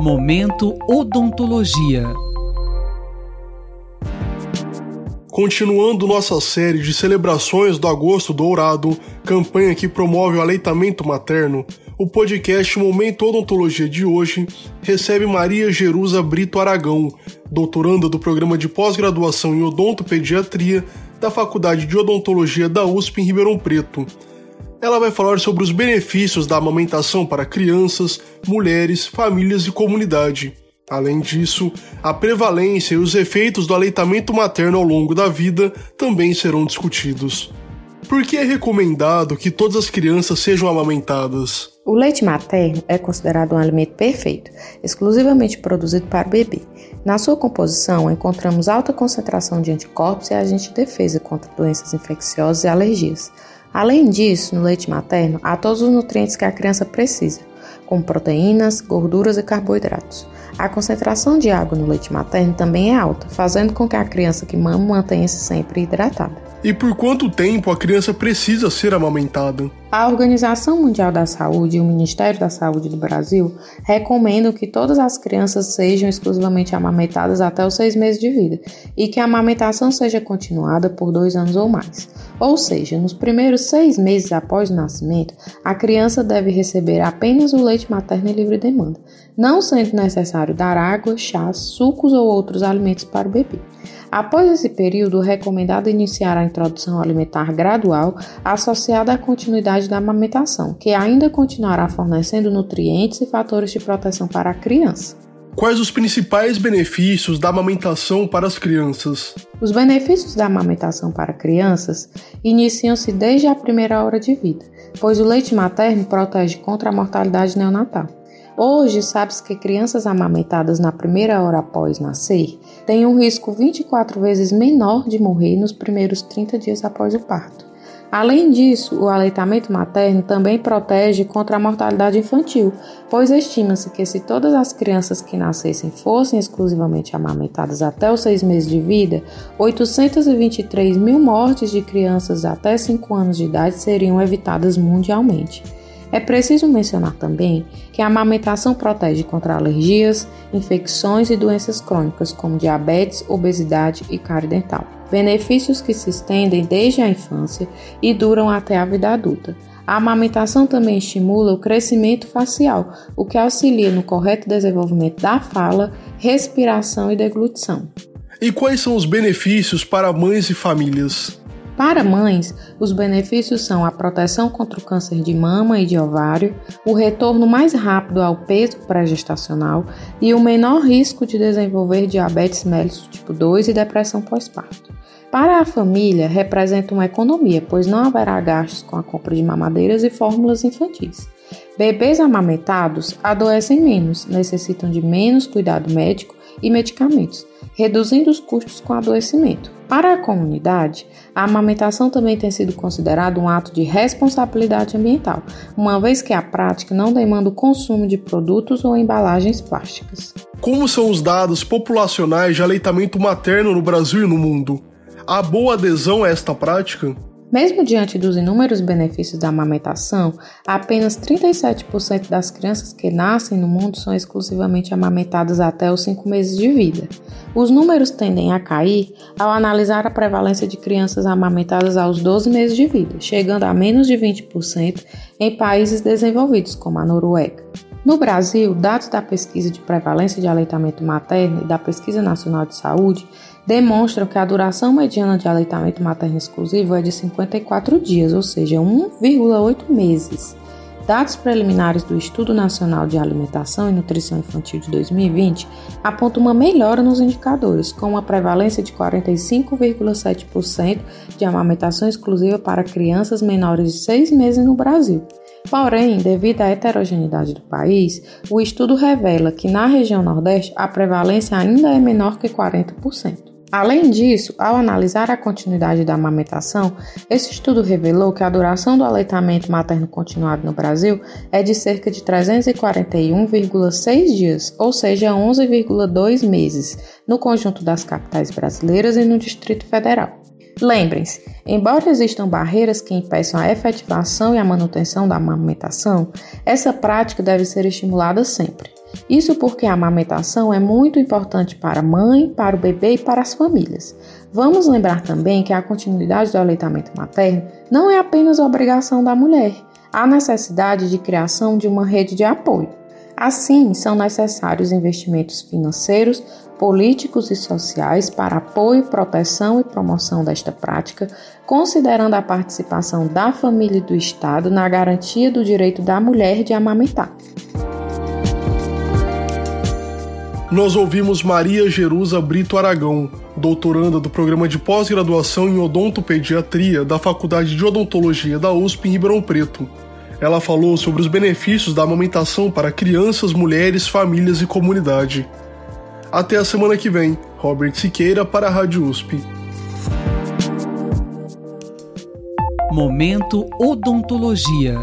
Momento Odontologia. Continuando nossa série de celebrações do Agosto Dourado, campanha que promove o aleitamento materno, o podcast Momento Odontologia de hoje recebe Maria Jerusa Brito Aragão, doutoranda do programa de pós-graduação em odontopediatria da Faculdade de Odontologia da USP em Ribeirão Preto. Ela vai falar sobre os benefícios da amamentação para crianças, mulheres, famílias e comunidade. Além disso, a prevalência e os efeitos do aleitamento materno ao longo da vida também serão discutidos. Por que é recomendado que todas as crianças sejam amamentadas? O leite materno é considerado um alimento perfeito, exclusivamente produzido para o bebê. Na sua composição, encontramos alta concentração de anticorpos e agentes de defesa contra doenças infecciosas e alergias. Além disso, no leite materno há todos os nutrientes que a criança precisa, como proteínas, gorduras e carboidratos. A concentração de água no leite materno também é alta, fazendo com que a criança que mama mantenha-se sempre hidratada. E por quanto tempo a criança precisa ser amamentada? A Organização Mundial da Saúde e o Ministério da Saúde do Brasil recomendam que todas as crianças sejam exclusivamente amamentadas até os seis meses de vida e que a amamentação seja continuada por dois anos ou mais. Ou seja, nos primeiros seis meses após o nascimento, a criança deve receber apenas o leite materno em livre demanda, não sendo necessário dar água, chás, sucos ou outros alimentos para o bebê. Após esse período, é recomendado iniciar a introdução alimentar gradual associada à continuidade da amamentação, que ainda continuará fornecendo nutrientes e fatores de proteção para a criança. Quais os principais benefícios da amamentação para as crianças? Os benefícios da amamentação para crianças iniciam-se desde a primeira hora de vida, pois o leite materno protege contra a mortalidade neonatal. Hoje, sabe-se que crianças amamentadas na primeira hora após nascer têm um risco 24 vezes menor de morrer nos primeiros 30 dias após o parto. Além disso, o aleitamento materno também protege contra a mortalidade infantil, pois estima-se que se todas as crianças que nascessem fossem exclusivamente amamentadas até os seis meses de vida, 823 mil mortes de crianças até 5 anos de idade seriam evitadas mundialmente. É preciso mencionar também que a amamentação protege contra alergias, infecções e doenças crônicas como diabetes, obesidade e cárie dental. Benefícios que se estendem desde a infância e duram até a vida adulta. A amamentação também estimula o crescimento facial, o que auxilia no correto desenvolvimento da fala, respiração e deglutição. E quais são os benefícios para mães e famílias? Para mães, os benefícios são a proteção contra o câncer de mama e de ovário, o retorno mais rápido ao peso pré-gestacional e o menor risco de desenvolver diabetes mellitus tipo 2 e depressão pós-parto. Para a família, representa uma economia, pois não haverá gastos com a compra de mamadeiras e fórmulas infantis. Bebês amamentados adoecem menos, necessitam de menos cuidado médico e medicamentos, reduzindo os custos com adoecimento. Para a comunidade, a amamentação também tem sido considerado um ato de responsabilidade ambiental, uma vez que a prática não demanda o consumo de produtos ou embalagens plásticas. Como são os dados populacionais de aleitamento materno no Brasil e no mundo? Há boa adesão a esta prática? Mesmo diante dos inúmeros benefícios da amamentação, apenas 37% das crianças que nascem no mundo são exclusivamente amamentadas até os 5 meses de vida. Os números tendem a cair ao analisar a prevalência de crianças amamentadas aos 12 meses de vida, chegando a menos de 20% em países desenvolvidos, como a Noruega. No Brasil, dados da pesquisa de prevalência de aleitamento materno e da Pesquisa Nacional de Saúde demonstram que a duração mediana de aleitamento materno exclusivo é de 54 dias, ou seja, 1,8 meses. Dados preliminares do Estudo Nacional de Alimentação e Nutrição Infantil de 2020 apontam uma melhora nos indicadores, com uma prevalência de 45,7% de amamentação exclusiva para crianças menores de 6 meses no Brasil. Porém, devido à heterogeneidade do país, o estudo revela que na região Nordeste a prevalência ainda é menor que 40%. Além disso, ao analisar a continuidade da amamentação, esse estudo revelou que a duração do aleitamento materno continuado no Brasil é de cerca de 341,6 dias, ou seja, 11,2 meses, no conjunto das capitais brasileiras e no Distrito Federal. Lembrem-se, embora existam barreiras que impeçam a efetivação e a manutenção da amamentação, essa prática deve ser estimulada sempre. Isso porque a amamentação é muito importante para a mãe, para o bebê e para as famílias. Vamos lembrar também que a continuidade do aleitamento materno não é apenas obrigação da mulher, há necessidade de criação de uma rede de apoio. Assim, são necessários investimentos financeiros, políticos e sociais para apoio, proteção e promoção desta prática, considerando a participação da família e do Estado na garantia do direito da mulher de amamentar. Nós ouvimos Maria Jerusa Brito Aragão, doutoranda do programa de pós-graduação em odontopediatria da Faculdade de Odontologia da USP em Ribeirão Preto. Ela falou sobre os benefícios da amamentação para crianças, mulheres, famílias e comunidade. Até a semana que vem. Robert Siqueira para a Rádio USP. Momento Odontologia.